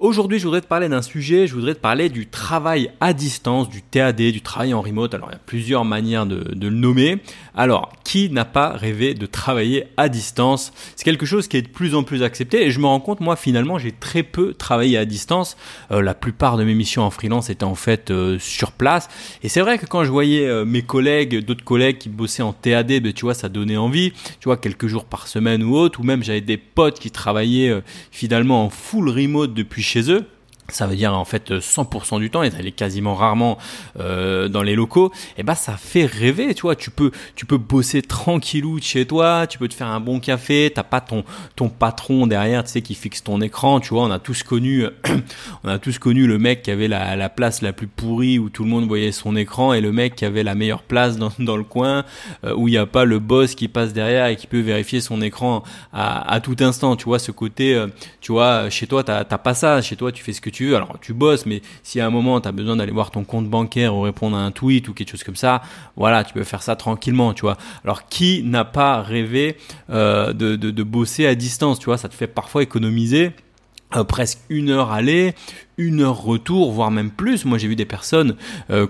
Aujourd'hui, je voudrais te parler d'un sujet, je voudrais te parler du travail à distance, du TAD, du travail en remote. Alors, il y a plusieurs manières de, le nommer. Alors, qui n'a pas rêvé de travailler à distance? C'est quelque chose qui est de plus en plus accepté et je me rends compte, moi, finalement, j'ai très peu travaillé à distance. Euh, la plupart de mes missions en freelance étaient en fait euh, sur place. Et c'est vrai que quand je voyais euh, mes collègues, d'autres collègues qui bossaient en TAD, ben, tu vois, ça donnait envie. Tu vois, quelques jours par semaine ou autre, ou même j'avais des potes qui travaillaient finalement en full remote depuis chez eux ça veut dire en fait 100% du temps et d'aller quasiment rarement euh, dans les locaux et bah ça fait rêver tu vois. Tu peux tu peux bosser tranquillou de chez toi tu peux te faire un bon café t'as pas ton ton patron derrière tu sais qui fixe ton écran tu vois. On a tous connu on a tous connu le mec qui avait la, la place la plus pourrie où tout le monde voyait son écran et le mec qui avait la meilleure place dans, dans le coin euh, où il n'y a pas le boss qui passe derrière et qui peut vérifier son écran à, à tout instant. Tu vois ce côté euh, tu vois chez toi t'as pas ça. Chez toi tu fais ce que tu alors tu bosses, mais si à un moment tu as besoin d'aller voir ton compte bancaire ou répondre à un tweet ou quelque chose comme ça, voilà, tu peux faire ça tranquillement, tu vois. Alors qui n'a pas rêvé euh, de, de bosser à distance, tu vois, ça te fait parfois économiser euh, presque une heure aller, une heure retour, voire même plus. Moi, j'ai vu des personnes euh,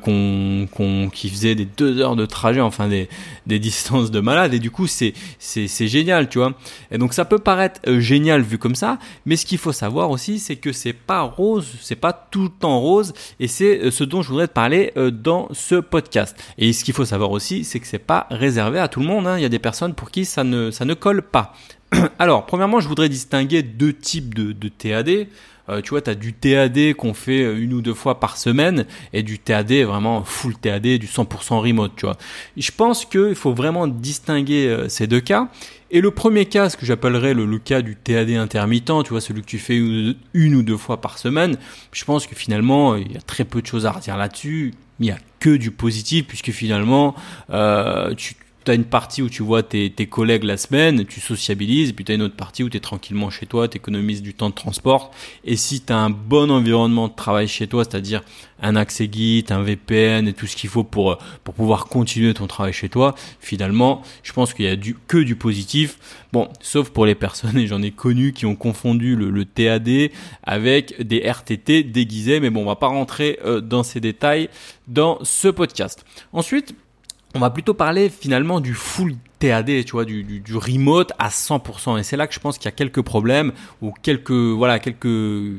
qui faisaient des deux heures de trajet, enfin des, des distances de malade. Et du coup, c'est c'est génial, tu vois. Et donc, ça peut paraître euh, génial vu comme ça, mais ce qu'il faut savoir aussi, c'est que c'est pas rose, c'est pas tout le temps rose, et c'est euh, ce dont je voudrais te parler dans ce podcast. Et ce qu'il faut savoir aussi, c'est que c'est pas réservé à tout le monde. Hein. Il y a des personnes pour qui ça ne ça ne colle pas. Alors, premièrement, je voudrais distinguer deux types de, de TAD. Euh, tu vois, tu as du TAD qu'on fait euh, une ou deux fois par semaine et du TAD vraiment full TAD, du 100% remote, tu vois. je pense qu'il faut vraiment distinguer euh, ces deux cas. Et le premier cas, ce que j'appellerais le, cas du TAD intermittent, tu vois, celui que tu fais une, une, ou deux fois par semaine, je pense que finalement, il y a très peu de choses à redire là-dessus. Il n'y a que du positif puisque finalement, euh, tu tu as une partie où tu vois tes, collègues la semaine, tu sociabilises, et puis tu as une autre partie où tu es tranquillement chez toi, tu économises du temps de transport. Et si tu as un bon environnement de travail chez toi, c'est-à-dire un accès Git, un VPN et tout ce qu'il faut pour, pour pouvoir continuer ton travail chez toi, finalement, je pense qu'il y a du, que du positif. Bon, sauf pour les personnes, et j'en ai connu, qui ont confondu le, le, TAD avec des RTT déguisés, mais bon, on va pas rentrer euh, dans ces détails dans ce podcast. Ensuite, on va plutôt parler finalement du full TAD, tu vois, du, du, du remote à 100%. Et c'est là que je pense qu'il y a quelques problèmes ou quelques, voilà, quelques,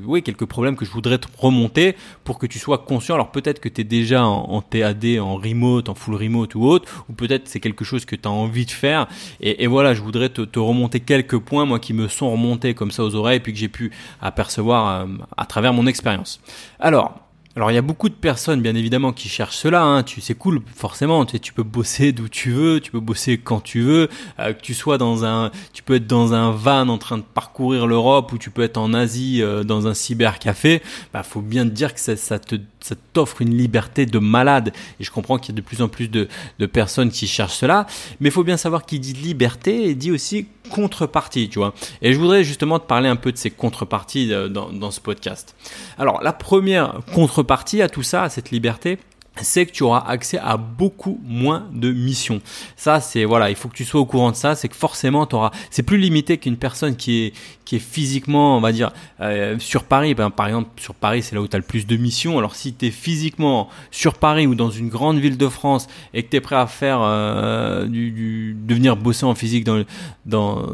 oui, quelques problèmes que je voudrais te remonter pour que tu sois conscient. Alors peut-être que tu es déjà en, TAD, en remote, en full remote ou autre, ou peut-être c'est quelque chose que tu as envie de faire. Et, et voilà, je voudrais te, te, remonter quelques points, moi, qui me sont remontés comme ça aux oreilles, puis que j'ai pu apercevoir euh, à travers mon expérience. Alors, alors il y a beaucoup de personnes bien évidemment qui cherchent cela. Hein. Tu c'est cool forcément. Tu, tu peux bosser d'où tu veux, tu peux bosser quand tu veux. Euh, que tu sois dans un, tu peux être dans un van en train de parcourir l'Europe ou tu peux être en Asie euh, dans un cybercafé. Bah faut bien te dire que ça, ça te ça t'offre une liberté de malade. Et je comprends qu'il y a de plus en plus de, de personnes qui cherchent cela. Mais il faut bien savoir qu'il dit liberté et dit aussi contrepartie, tu vois. Et je voudrais justement te parler un peu de ces contreparties euh, dans, dans ce podcast. Alors la première contrepartie à tout ça, à cette liberté, c'est que tu auras accès à beaucoup moins de missions. Ça, c'est voilà, il faut que tu sois au courant de ça. C'est que forcément, tu auras, c'est plus limité qu'une personne qui est qui est physiquement, on va dire, euh, sur Paris. Ben, par exemple, sur Paris, c'est là où tu as le plus de missions. Alors, si tu es physiquement sur Paris ou dans une grande ville de France et que tu es prêt à faire euh, du, du, bosser en physique dans dans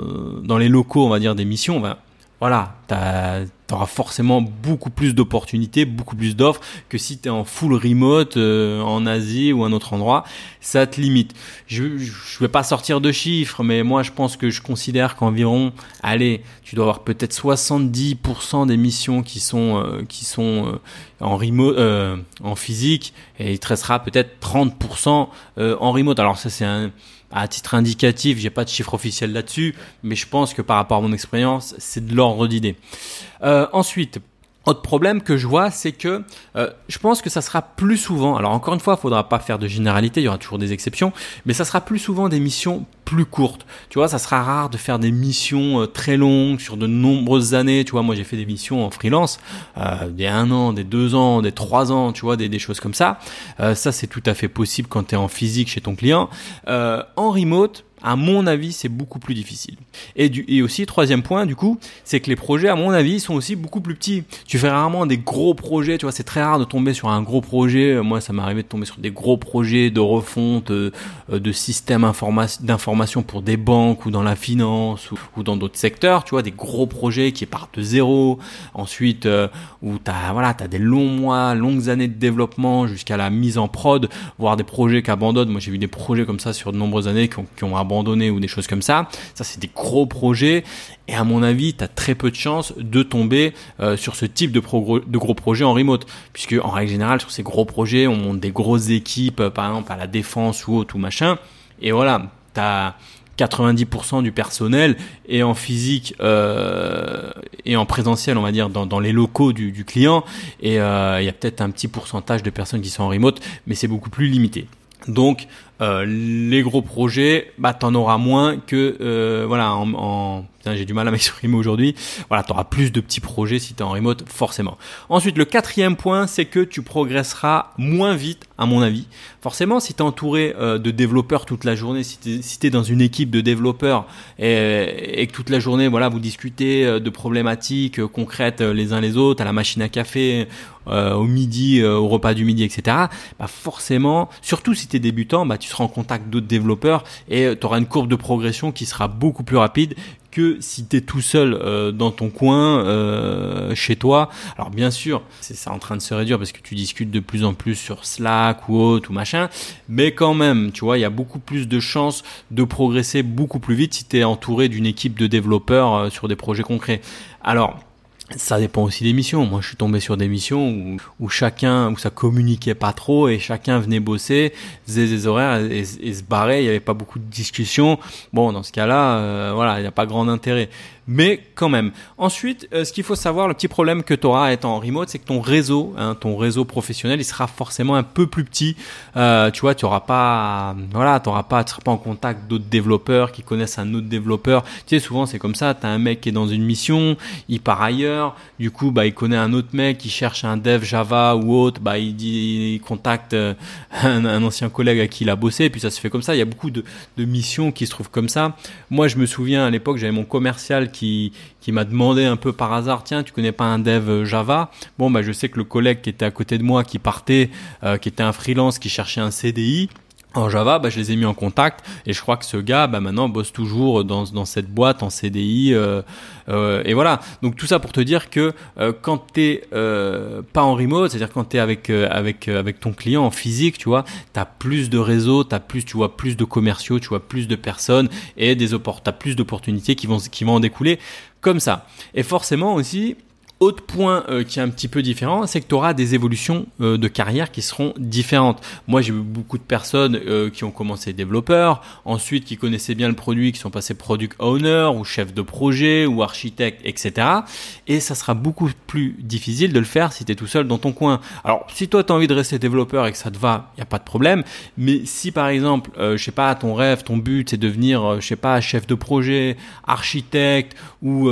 dans les locaux, on va dire des missions, ben voilà, tu auras forcément beaucoup plus d'opportunités, beaucoup plus d'offres que si tu es en full remote euh, en Asie ou un autre endroit. Ça te limite. Je ne vais pas sortir de chiffres, mais moi je pense que je considère qu'environ, allez, tu dois avoir peut-être 70% des missions qui sont, euh, qui sont euh, en remote, en physique, et il te restera peut-être 30% en remote. Alors ça c'est un à titre indicatif, j'ai pas de chiffre officiel là-dessus, mais je pense que par rapport à mon expérience, c'est de l'ordre d'idée. Euh, ensuite, Autre problème que je vois, c'est que euh, je pense que ça sera plus souvent, alors encore une fois, il faudra pas faire de généralité, il y aura toujours des exceptions, mais ça sera plus souvent des missions plus courtes. Tu vois, ça sera rare de faire des missions euh, très longues sur de nombreuses années. Tu vois, moi j'ai fait des missions en freelance, euh, des un an, des deux ans, des trois ans, tu vois, des, des choses comme ça. Euh, ça c'est tout à fait possible quand tu es en physique chez ton client. en remote, à mon avis, c'est beaucoup plus difficile. Et, du, et aussi, troisième point, du coup, c'est que les projets, à mon avis, sont aussi beaucoup plus petits. Tu fais rarement des gros projets, tu vois, c'est très rare de tomber sur un gros projet. Moi, ça m'est arrivé de tomber sur des gros projets de refonte euh, de systèmes d'information pour des banques ou dans la finance ou, dans d'autres secteurs, tu vois, des gros projets qui partent de zéro. Ensuite, euh, où tu as, voilà, des longs mois, longues années de développement jusqu'à la mise en prod, voire des projets qui abandonnent. Moi, j'ai vu des projets comme ça sur de nombreuses années qui ont abandonné ou des choses comme ça. Ça, c'est des gros projets. Et à mon avis, tu as très peu de chances de tomber euh, sur ce type de, gros projets en remote. Puisque en règle générale, sur ces gros projets, on monte des grosses équipes, euh, par exemple à la défense ou autre ou machin. Et voilà, tu as 90% du personnel et en physique euh, et en présentiel, on va dire, dans, les locaux du, client. Et il y a peut-être un petit pourcentage de personnes qui sont en remote, mais c'est beaucoup plus limité. Donc euh, les gros projets, bah t'en auras moins que euh, voilà en, j'ai du mal à m'exprimer aujourd'hui. Voilà, tu auras plus de petits projets si tu es en remote, forcément. Ensuite, le quatrième point, c'est que tu progresseras moins vite, à mon avis. Forcément, si tu es entouré euh, de développeurs toute la journée, si tu es, dans une équipe de développeurs et, que toute la journée, voilà, vous discutez de problématiques concrètes les uns les autres, à la machine à café, au midi, au repas du midi, etc. Bah forcément, surtout si tu es débutant, bah tu seras en contact d'autres développeurs et tu auras une courbe de progression qui sera beaucoup plus rapide que si tu es tout seul euh, dans ton coin, euh, chez toi. Alors bien sûr, c'est ça en train de se réduire parce que tu discutes de plus en plus sur Slack ou autre ou machin, mais quand même, tu vois, il y a beaucoup plus de chances de progresser beaucoup plus vite si tu es entouré d'une équipe de développeurs euh, sur des projets concrets. Alors, ça dépend aussi des missions. Moi, je suis tombé sur des missions où, où chacun, où ça communiquait pas trop et chacun venait bosser, faisait des horaires et, se barrait. Il n'y avait pas beaucoup de discussions. Bon, dans ce cas-là, euh, voilà, il n'y a pas grand intérêt mais quand même. Ensuite, euh, ce qu'il faut savoir, le petit problème que tu auras étant en remote, c'est que ton réseau, hein, ton réseau professionnel, il sera forcément un peu plus petit. Euh, tu vois, tu auras pas, voilà, tu auras pas, tu seras pas en contact d'autres développeurs qui connaissent un autre développeur. Tu sais, souvent c'est comme ça. Tu as un mec qui est dans une mission, il part ailleurs, du coup, bah, il connaît un autre mec qui cherche un dev Java ou autre, bah, il dit, il contacte euh, un, un, ancien collègue à qui il a bossé, et puis ça se fait comme ça. Il y a beaucoup de, de missions qui se trouvent comme ça. Moi, je me souviens à l'époque, j'avais mon commercial qui, m'a demandé un peu par hasard, tiens, tu connais pas un dev Java? Bon, bah, je sais que le collègue qui était à côté de moi, qui partait, euh, qui était un freelance, qui cherchait un CDI, en Java, bah, je les ai mis en contact et je crois que ce gars, bah, maintenant, bosse toujours dans, dans cette boîte en CDI. Euh, euh, et voilà. Donc tout ça pour te dire que euh, quand t'es euh, pas en remote, c'est-à-dire quand t'es avec euh, avec avec ton client en physique, tu vois, t'as plus de réseaux, t'as plus, tu vois, plus de commerciaux, tu vois, plus de personnes et des t'as plus d'opportunités qui vont qui vont en découler comme ça. Et forcément aussi, autre point euh, qui est un petit peu différent, c'est que tu auras des évolutions euh, de carrière qui seront différentes. Moi, j'ai vu beaucoup de personnes euh, qui ont commencé développeurs, ensuite qui connaissaient bien le produit, qui sont passés product owner ou chef de projet ou architecte, etc. Et ça sera beaucoup plus difficile de le faire si tu es tout seul dans ton coin. Alors, si toi, tu as envie de rester développeur et que ça te va, il n'y a pas de problème. Mais si par exemple, je sais pas, ton rêve, ton but, c'est de devenir, je sais pas, chef de projet, architecte ou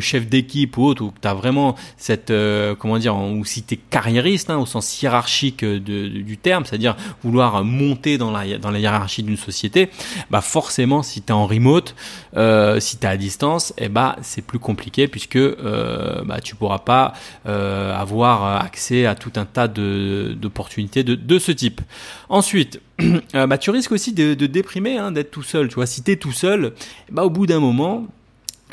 chef d'équipe ou autre, ou que tu as vraiment cette euh, comment dire ou si tu es carriériste hein, au sens hiérarchique de, du terme, c'est-à-dire vouloir monter dans la hiérarchie d'une société, bah forcément si tu es en remote, euh, si tu es à distance, et eh bah c'est plus compliqué puisque euh, bah tu pourras pas euh, avoir accès à tout un tas de d'opportunités de, de ce type. Ensuite, bah tu risques aussi de, déprimer, hein, d'être tout seul. Tu vois, si t'es tout seul, bah au bout d'un moment,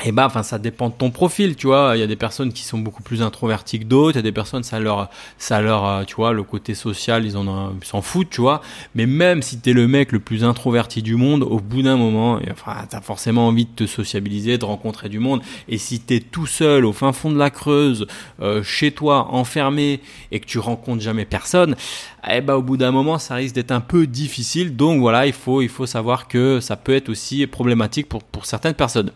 et bah enfin ça dépend de ton profil tu vois. Il y a des personnes qui sont beaucoup plus introverties que d'autres. Il y a des personnes ça leur ça leur euh, tu vois le côté social ils en s'en foutent tu vois. Mais même si t'es le mec le plus introverti du monde au bout d'un moment enfin t'as forcément envie de te sociabiliser de rencontrer du monde. Et si t'es tout seul au fin fond de la Creuse euh, chez toi enfermé et que tu rencontres jamais personne eh bah au bout d'un moment ça risque d'être un peu difficile. Donc voilà il faut il faut savoir que ça peut être aussi problématique pour pour certaines personnes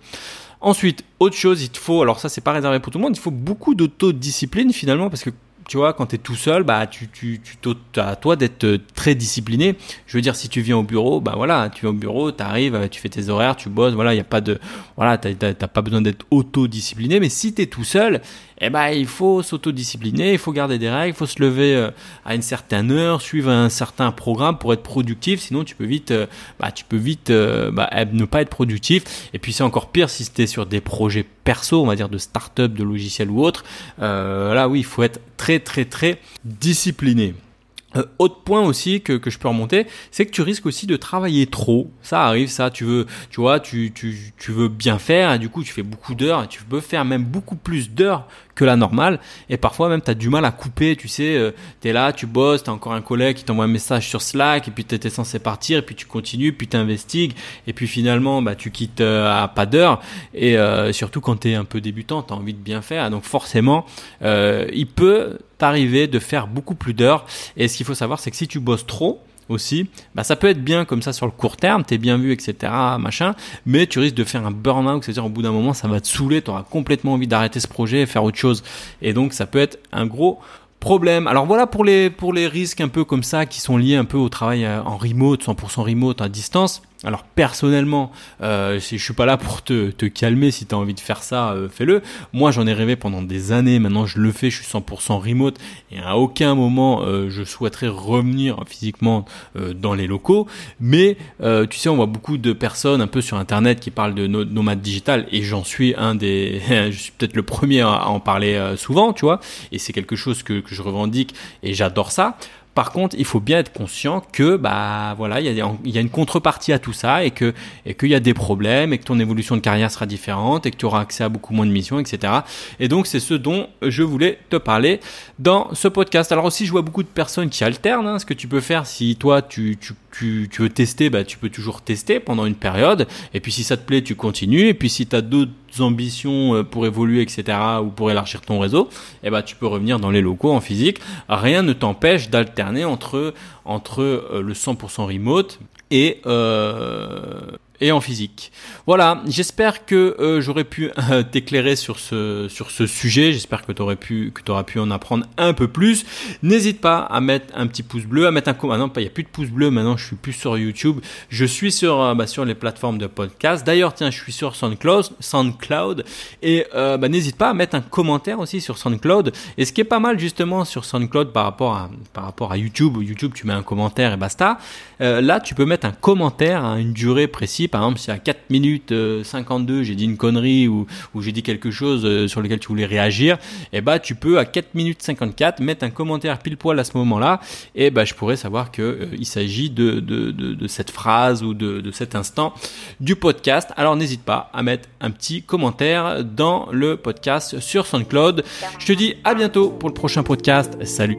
Ensuite, autre chose, il faut, alors ça c'est pas réservé pour tout le monde, il faut beaucoup d'autodiscipline finalement parce que tu vois, quand tu es tout seul, bah, tu, tu, à toi d'être euh, très discipliné. Je veux dire, si tu viens au bureau, bah voilà, tu viens au bureau, tu arrives, tu fais tes horaires, tu bosses, voilà, il y a pas de, voilà, t'as pas besoin d'être auto-discipliné. Mais si tu es tout seul, eh ben, il faut s'autodiscipliner, il faut garder des règles, il faut se lever euh, à une certaine heure, suivre un certain programme pour être productif. Sinon, tu peux vite, euh, bah, tu peux vite bah, ne pas être productif. Et puis, c'est encore pire si c'était sur des projets perso, on va dire de start-up, de logiciel ou autre. là, oui, il faut être très, très, très discipliné. Euh, autre point aussi que, que je peux remonter, c'est que tu risques aussi de travailler trop. Ça arrive, ça. Tu veux, tu vois, tu, tu, tu veux bien faire et du coup tu fais beaucoup d'heures tu peux faire même beaucoup plus d'heures que la normale. Et parfois même tu as du mal à couper. Tu sais, euh, tu es là, tu bosses, tu as encore un collègue qui t'envoie un message sur Slack et puis tu étais censé partir et puis tu continues, puis tu investigues et puis finalement bah, tu quittes euh, à pas d'heure. Et surtout quand tu es un peu débutant, tu as envie de bien faire. Donc forcément, il peut t'arriver de faire beaucoup plus d'heures. Et ce qu'il faut savoir, c'est que si tu bosses trop, aussi, bah ça peut être bien comme ça sur le court terme, t'es bien vu, etc., machin, mais tu risques de faire un burn-out, c'est-à-dire au bout d'un moment, ça va te saouler, tu auras complètement envie d'arrêter ce projet et faire autre chose. Et donc, ça peut être un gros problème. Alors voilà pour les, pour les risques un peu comme ça qui sont liés un peu au travail euh, en remote, 100% remote à distance. Alors personnellement, euh, je suis pas là pour te, calmer, si tu as envie de faire ça, euh, fais-le. Moi j'en ai rêvé pendant des années, maintenant je le fais, je suis 100% remote et à aucun moment euh, je souhaiterais revenir physiquement euh, dans les locaux. Mais tu sais, on voit beaucoup de personnes un peu sur internet qui parlent de nomade digital et j'en suis un des, je suis peut-être le premier à en parler souvent, tu vois, et c'est quelque chose que je revendique et j'adore ça. Par contre, il faut bien être conscient que bah voilà, il y a, y a une contrepartie à tout ça et que et qu'il y a des problèmes et que ton évolution de carrière sera différente et que tu auras accès à beaucoup moins de missions, etc. Et donc c'est ce dont je voulais te parler dans ce podcast. Alors aussi, je vois beaucoup de personnes qui alternent. Hein, ce que tu peux faire si toi tu, tu, tu, tu veux tester, bah tu peux toujours tester pendant une période. Et puis si ça te plaît, tu continues. Et puis si tu as d'autres ambitions euh, pour évoluer, etc., ou pour élargir ton réseau, eh ben, tu peux revenir dans les locaux en physique. Rien ne t'empêche d'alterner entre, entre euh, le 100% remote et, euh, et en physique. Voilà, j'espère que euh, j'aurais pu euh, t'éclairer sur ce sur ce sujet. J'espère que tu pu que auras pu en apprendre un peu plus. N'hésite pas à mettre un petit pouce bleu, à mettre un ah non, il y a plus de pouce bleu maintenant, je suis plus sur YouTube. Je suis sur euh, bah, les plateformes de podcast. D'ailleurs, tiens, je suis sur SoundCloud, SoundCloud et bah, n'hésite pas à mettre un commentaire aussi sur SoundCloud. Et ce qui est pas mal justement sur SoundCloud par rapport à par rapport à YouTube, YouTube tu mets un commentaire et basta. là, tu peux mettre un commentaire à une durée précise par exemple, si à 4 minutes 52, euh, j'ai dit une connerie ou, j'ai dit quelque chose euh, sur lequel tu voulais réagir, et eh bah, tu peux à 4 minutes 54 mettre un commentaire pile poil à ce moment-là, et bah, je pourrais savoir que euh, s'agit de, cette phrase ou de, de cet instant du podcast. Alors, n'hésite pas à mettre un petit commentaire dans le podcast sur SoundCloud. Je te dis à bientôt pour le prochain podcast. Salut